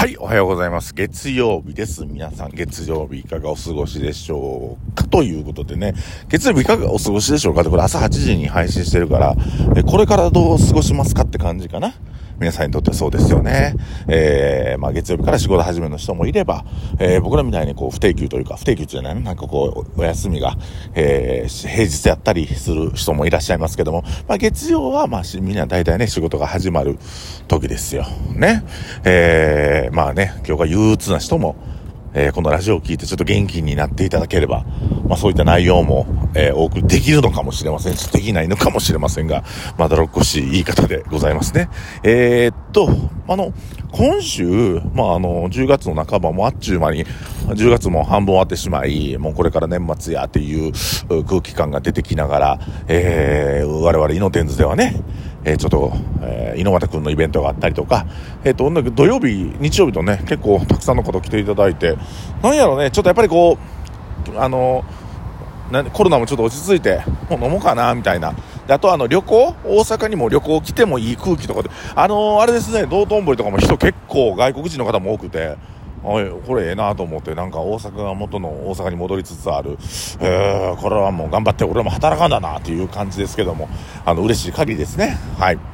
はい、おはようございます。月曜日です。皆さん、月曜日いかがお過ごしでしょうかということでね、月曜日いかがお過ごしでしょうかってこれ朝8時に配信してるから、これからどう過ごしますかって感じかな。皆さんにとってはそうですよね。えー、まあ月曜日から仕事始めの人もいれば、えー、僕らみたいにこう不定休というか、不定休じゃないのなんかこう、お休みが、えー、平日やったりする人もいらっしゃいますけども、まあ月曜はまあみんな大体ね、仕事が始まる時ですよ。ね。えー、まあね、今日が憂鬱な人も、えー、このラジオを聞いてちょっと元気になっていただければ、まあそういった内容も、えー、多くできるのかもしれませんし、できないのかもしれませんが、まだろっこしい言い方でございますね。えー、っと、あの、今週、まああの、10月の半ばもあっちゅう間に、10月も半分終わってしまい、もうこれから年末やっていう空気感が出てきながら、えー、我々イノテンズではね、えー、ちょっと、えー、猪俣くんのイベントがあったりとか、えっ、ー、と、土曜日、日曜日とね、結構たくさんの方来ていただいて、なんやろね、ちょっとやっぱりこう、あのコロナもちょっと落ち着いて、もう飲もうかな、みたいな。で、あとあの、旅行大阪にも旅行来てもいい空気とかで、あのー、あれですね、道頓堀とかも人結構外国人の方も多くて、おい、これええなと思って、なんか大阪が元の大阪に戻りつつある、えー、これはもう頑張って俺も働かんだなという感じですけども、あの、嬉しい限りですね。はい。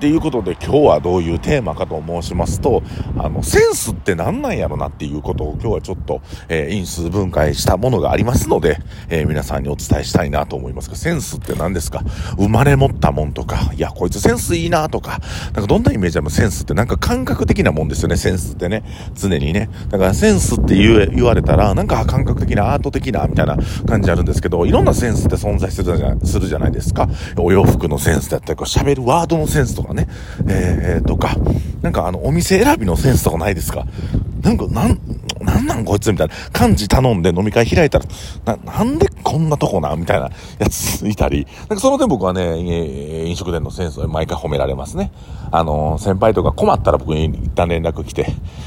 っていうことで今日はどういうテーマかと申しますと、あの、センスって何なんやろなっていうことを今日はちょっと、えー、因数分解したものがありますので、えー、皆さんにお伝えしたいなと思いますが、センスって何ですか？生まれ持ったもんとか、いや、こいつセンスいいなとか、なんかどんなイメージでもセンスってなんか感覚的なもんですよね、センスってね。常にね。だからセンスって言、言われたら、なんか感覚的なアート的な、みたいな感じあるんですけど、いろんなセンスって存在するじゃするじゃないですか。お洋服のセンスだったり、こう喋るワードのセンスとかね。ええー、とか、なんかあの、お店選びのセンスとかないですか？なんか、なん、なんなんこいつみたいな。漢字頼んで飲み会開いたら、な、なんでこんなとこなみたいなやついたり。なんかその点僕はね、飲食店のセンスを毎回褒められますね。あの、先輩とか困ったら僕に一旦連絡来て、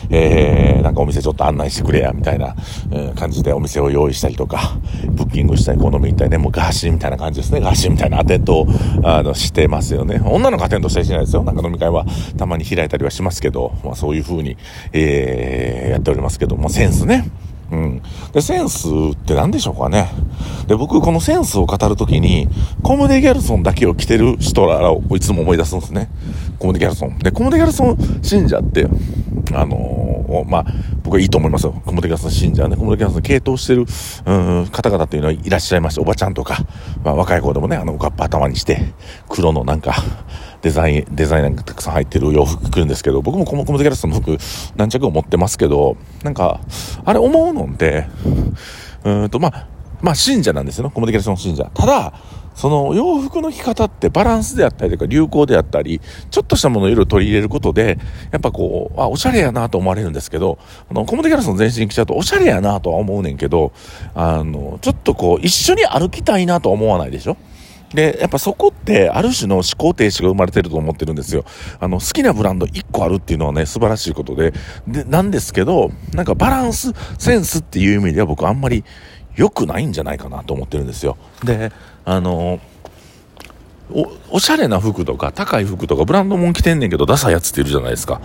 えー、なんかお店ちょっと案内してくれや、みたいな、え、感じでお店を用意したりとか、ブッキングしたり、このみたいね、もうガーシーみたいな感じですね。ガーシーみたいなアテントを、あの、してますよね。女の子アテントしたりしないですよ。なんか飲み会はたまに開いたりはしますけど、まあそういう風に、えー、やっておりますけども、センスね。うん。で、センスって何でしょうかね。で、僕、このセンスを語るときに、コムデ・ギャルソンだけを着てる人らをいつも思い出すんですね。コムデ・ギャルソン。で、コムデ・ギャルソン信者って、あのー、まあ、僕はいいと思いますよ。コムデ・ギャルソン信者ね。コムデ・ギャルソン系統してる、うん、方々っていうのはいらっしゃいまして、おばちゃんとか、まあ、若い子でもね、あの、ガッパ頭にして、黒のなんか、デザイン、デザインがたくさん入ってる洋服着るんですけど、僕もコムデ・ギャルソンの服何着も持ってますけど、なんか、あれ思うのって、うんと、まあ、まあ、信者なんですよね、コムデ・ギャルソン信者。ただ、その洋服の着方ってバランスであったりとか流行であったり、ちょっとしたものをいろいろ取り入れることで、やっぱこう、あ、おしゃれやなと思われるんですけど、あの、コムデ・ギャルソン全身着ちゃうとおしゃれやなとは思うねんけど、あの、ちょっとこう、一緒に歩きたいなとは思わないでしょ？で、やっぱそこって、ある種の思考停止が生まれてると思ってるんですよ。あの、好きなブランド1個あるっていうのはね、素晴らしいことで、で、なんですけど、なんかバランス、センスっていう意味では僕あんまり良くないんじゃないかなと思ってるんですよ。で、あのお、おしゃれな服とか、高い服とか、ブランドもん着てんねんけど、ダサいやつっているじゃないですか。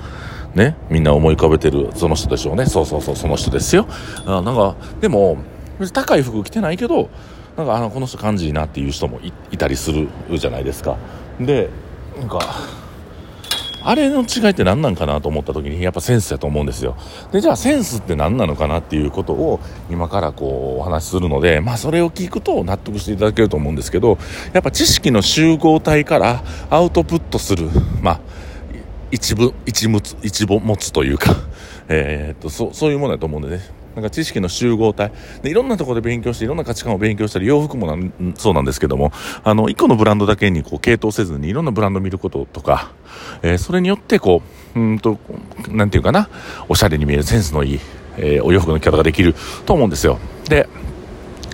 ね。みんな思い浮かべてる、その人でしょうね。そうそうそう、その人ですよ。あなんか、でも、高い服着てないけど、なんかあのこの人感じいいなっていう人もいたりするじゃないですかでなんかあれの違いって何なんかなと思った時にやっぱセンスだと思うんですよ。でじゃあセンスって何なのかなっていうことを今からこうお話しするのでまあそれを聞くと納得していただけると思うんですけどやっぱ知識の集合体からアウトプットするまあ一部一物一部持つというか。えー、っとそそういうものだと思うんでね。なんか知識の集合体。でいろんなところで勉強していろんな価値観を勉強したり洋服もなんそうなんですけどもあの一個のブランドだけにこう系統せずにいろんなブランドを見ることとか、えー、それによってこううんとなんていうかなおしゃれに見えるセンスのいい、えー、お洋服の着方ができると思うんですよ。で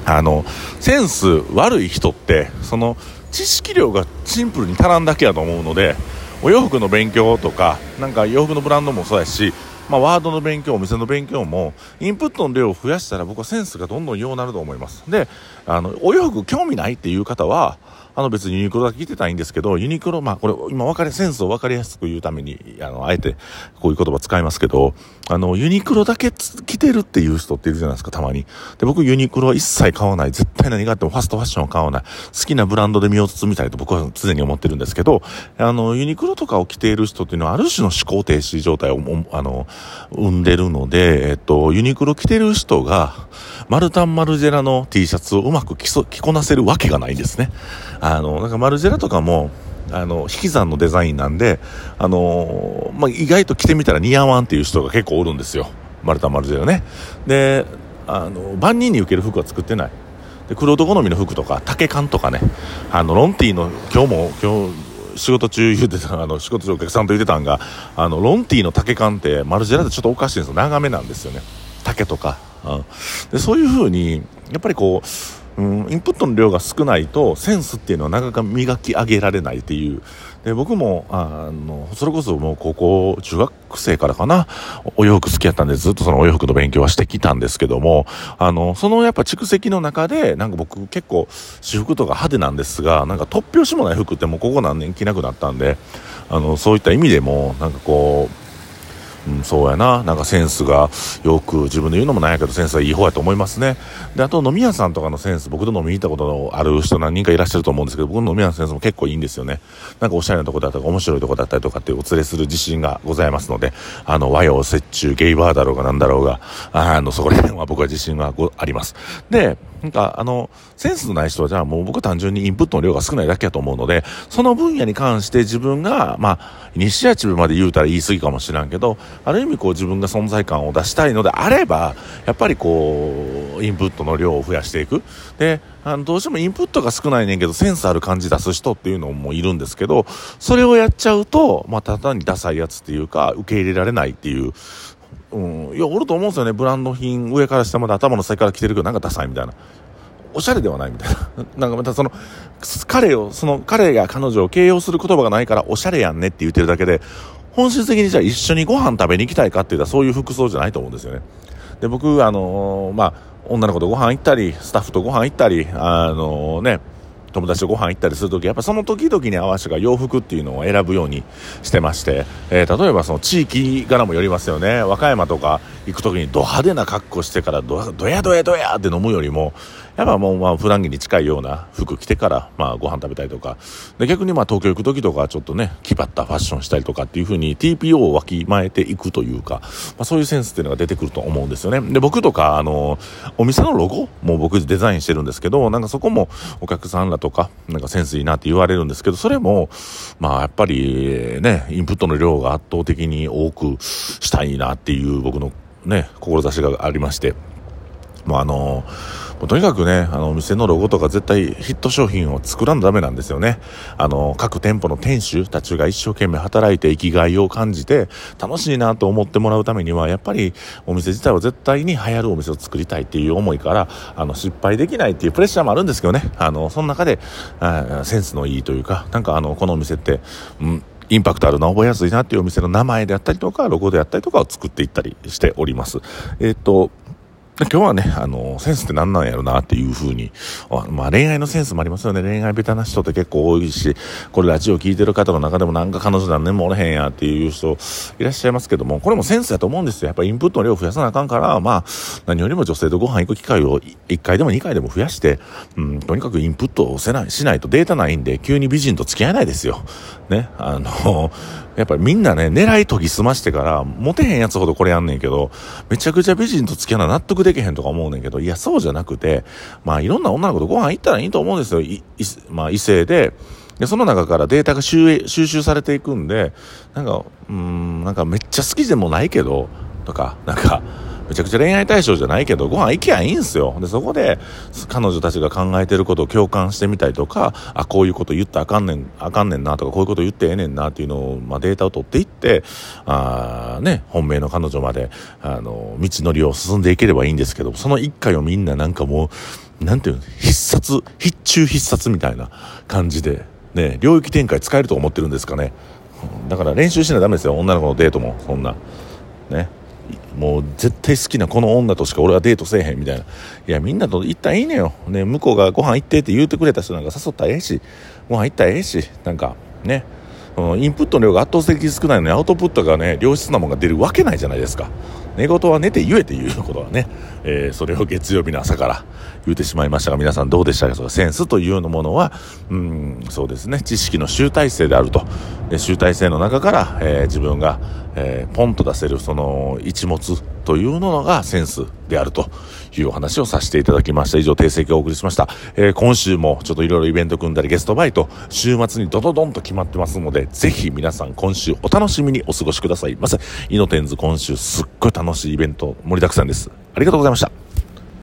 あのセンス悪い人ってその知識量がシンプルに足らんだけやと思うのでお洋服の勉強とかなんか洋服のブランドもそうやしまあ、ワードの勉強、お店の勉強も、インプットの量を増やしたら僕はセンスがどんどんようなると思います。で、あの、お洋服興味ないっていう方は、あの別にユニクロだけ着てたらいいんですけど、ユニクロ、まあこれ今分かり、センスを分かりやすく言うために、あの、あえてこういう言葉使いますけど、あの、ユニクロだけ着てるっていう人っているじゃないですか、たまに。で、僕ユニクロは一切買わない。絶対何があってもファストファッションを買わない。好きなブランドで身を包みたいと僕は常に思ってるんですけど、あの、ユニクロとかを着ている人っていうのはある種の思考停止状態を、あの、生んでるので、えっと、ユニクロ着てる人が、マルタンマルジェラの T シャツをうまく着こなせるわけがないんですね。あの、なんかマルジェラとかも、あの、引き算のデザインなんで、あのまあ、意外と着てみたら似合わんっていう人が結構おるんですよ。マルタンマルジェラね。で、あの、万人に受ける服は作ってない。で、黒人好みの服とか、竹缶とかね、あの、ロンティーの、今日も、今日、仕事中言うてた、あの、仕事中お客さんと言ってたんが、あの、ロンティーの竹缶ってマルジェラでちょっとおかしいんですよ。長めなんですよね。竹とか。うん、でそういう風に、やっぱりこう、うん、インプットの量が少ないとセンスっていうのはなかなか磨き上げられないっていうで僕もあのそれこそもう高校中学生からかなお洋服好きやったんでずっとそのお洋服の勉強はしてきたんですけどもあのそのやっぱ蓄積の中でなんか僕結構私服とか派手なんですがなんか突拍子もない服ってもうここ何年着なくなったんであのそういった意味でもなんかこううん、そうやな。なんかセンスがよく自分で言うのもないけどセンスはいい方やと思いますね。で、あと飲み屋さんとかのセンス、僕と飲みに行ったことのある人何人かいらっしゃると思うんですけど、僕の飲み屋のセンスも結構いいんですよね。なんかおしゃれなとこだったり、面白いとこだったりとかってお連れする自信がございますので、あの、和洋折衷、ゲイバーだろうがなんだろうが、あの、そこら辺は僕は自信があります。で、なんか、あの、センスのない人はじゃあもう僕単純にインプットの量が少ないだけやと思うので、その分野に関して自分が、まあ、イニシアチブまで言うたら言い過ぎかもしらんけど、ある意味こう自分が存在感を出したいのであれば、やっぱりこう、インプットの量を増やしていく。で、あの、どうしてもインプットが少ないねんけど、センスある感じ出す人っていうのもいるんですけど、それをやっちゃうと、まあ、ただにダサいやつっていうか、受け入れられないっていう、うん、いや、おると思うんですよね。ブランド品、上から下まで頭の先から着てるけど、なんかダサいみたいな。おしゃれではないみたいな。なんかまたその、彼を、その彼が彼女を形容する言葉がないからおしゃれやんねって言ってるだけで、本質的にじゃあ一緒にご飯食べに行きたいかって言ったらそういう服装じゃないと思うんですよね。で、僕、あのー、まあ、女の子とご飯行ったり、スタッフとご飯行ったり、あのー、ね、友達とご飯行ったりするとき、やっぱその時々に合わせた洋服っていうのを選ぶようにしてまして、えー、例えばその地域柄もよりますよね。和歌山とか行くときにド派手な格好してからド、ドヤドヤドヤって飲むよりも、やっぱもうまあ普段着に近いような服着てからまあご飯食べたりとか、で逆にまあ東京行く時とかちょっとね、気張ったファッションしたりとかっていう風に TPO をわきまえていくというか、まあそういうセンスっていうのが出てくると思うんですよね。で僕とかあの、お店のロゴも僕デザインしてるんですけど、なんかそこもお客さんらとか、なんかセンスいいなって言われるんですけど、それも、まあやっぱりね、インプットの量が圧倒的に多くしたいなっていう僕のね、志がありまして、もうあのーとにかくね、あの、お店のロゴとか絶対ヒット商品を作らんとダメなんですよね。あの、各店舗の店主たちが一生懸命働いて生きがいを感じて、楽しいなと思ってもらうためには、やっぱりお店自体は絶対に流行るお店を作りたいっていう思いから、あの、失敗できないっていうプレッシャーもあるんですけどね。あの、その中で、あセンスのいいというか、なんかあの、このお店って、うん、インパクトあるな、覚えやすいなっていうお店の名前であったりとか、ロゴであったりとかを作っていったりしております。えっ、と、今日はね、あの、センスって何なんやろなっていうふうに、まあ恋愛のセンスもありますよね。恋愛ベタな人って結構多いし、これラジオ聞いてる方の中でもなんか彼女何年もおれへんやっていう人いらっしゃいますけども、これもセンスだと思うんですよ。やっぱインプットの量を増やさなあかんから、まあ、何よりも女性とご飯行く機会を1回でも2回でも増やして、うん、とにかくインプットをせない、しないとデータないんで、急に美人と付き合えないですよ。ね、あの、やっぱりみんなね、狙い研ぎ澄ましてから、モテへんやつほどこれやんねんけど、めちゃくちゃ美人と付き合うのは納得できへんとか思うねんけど、いや、そうじゃなくて、まあ、いろんな女の子とご飯行ったらいいと思うんですよ。まあ、異性で、で、その中からデータが収集されていくんで、なんか、うん、なんかめっちゃ好きでもないけど、とか、なんか、めちゃくちゃ恋愛対象じゃないけど、ご飯行きゃいいんすよ。で、そこで、彼女たちが考えてることを共感してみたりとか、あ、こういうこと言ったらあかんねん、あかんねんなとか、こういうこと言ってええねんなっていうのを、まあ、データを取っていって、あね、本命の彼女まで、あの、道のりを進んでいければいいんですけど、その一回をみんななんかもう、なんていうの、必殺、必中必殺みたいな感じで、ね、領域展開使えると思ってるんですかね。だから練習しないとダメですよ。女の子のデートも、そんな。ね。もう絶対好きなこの女としか俺はデートせえへんみたいな。いや、みんなと行ったらいいねよ。ね、向こうがご飯行ってって言うてくれた人なんか誘ったらええし、ご飯行ったらええし、なんか、ね、インプットの量が圧倒的に少ないのにアウトプットがね、良質なものが出るわけないじゃないですか。寝言は寝て言えて言うことはね、えー、それを月曜日の朝から言うてしまいましたが、皆さんどうでしたか？そのセンスというのものは、うん、そうですね、知識の集大成であると。で集大成の中から、えー、自分が、えー、ポンと出せるその一物というのがセンスであるというお話をさせていただきました。以上、訂正をお送りしました。えー、今週もちょっといろいろイベント組んだりゲストバイト、週末にドドドンと決まってますので、ぜひ皆さん今週お楽しみにお過ごしくださいませ。イノテンズ今週すっごい楽しいイベント盛りだくさんです。ありがとうございました。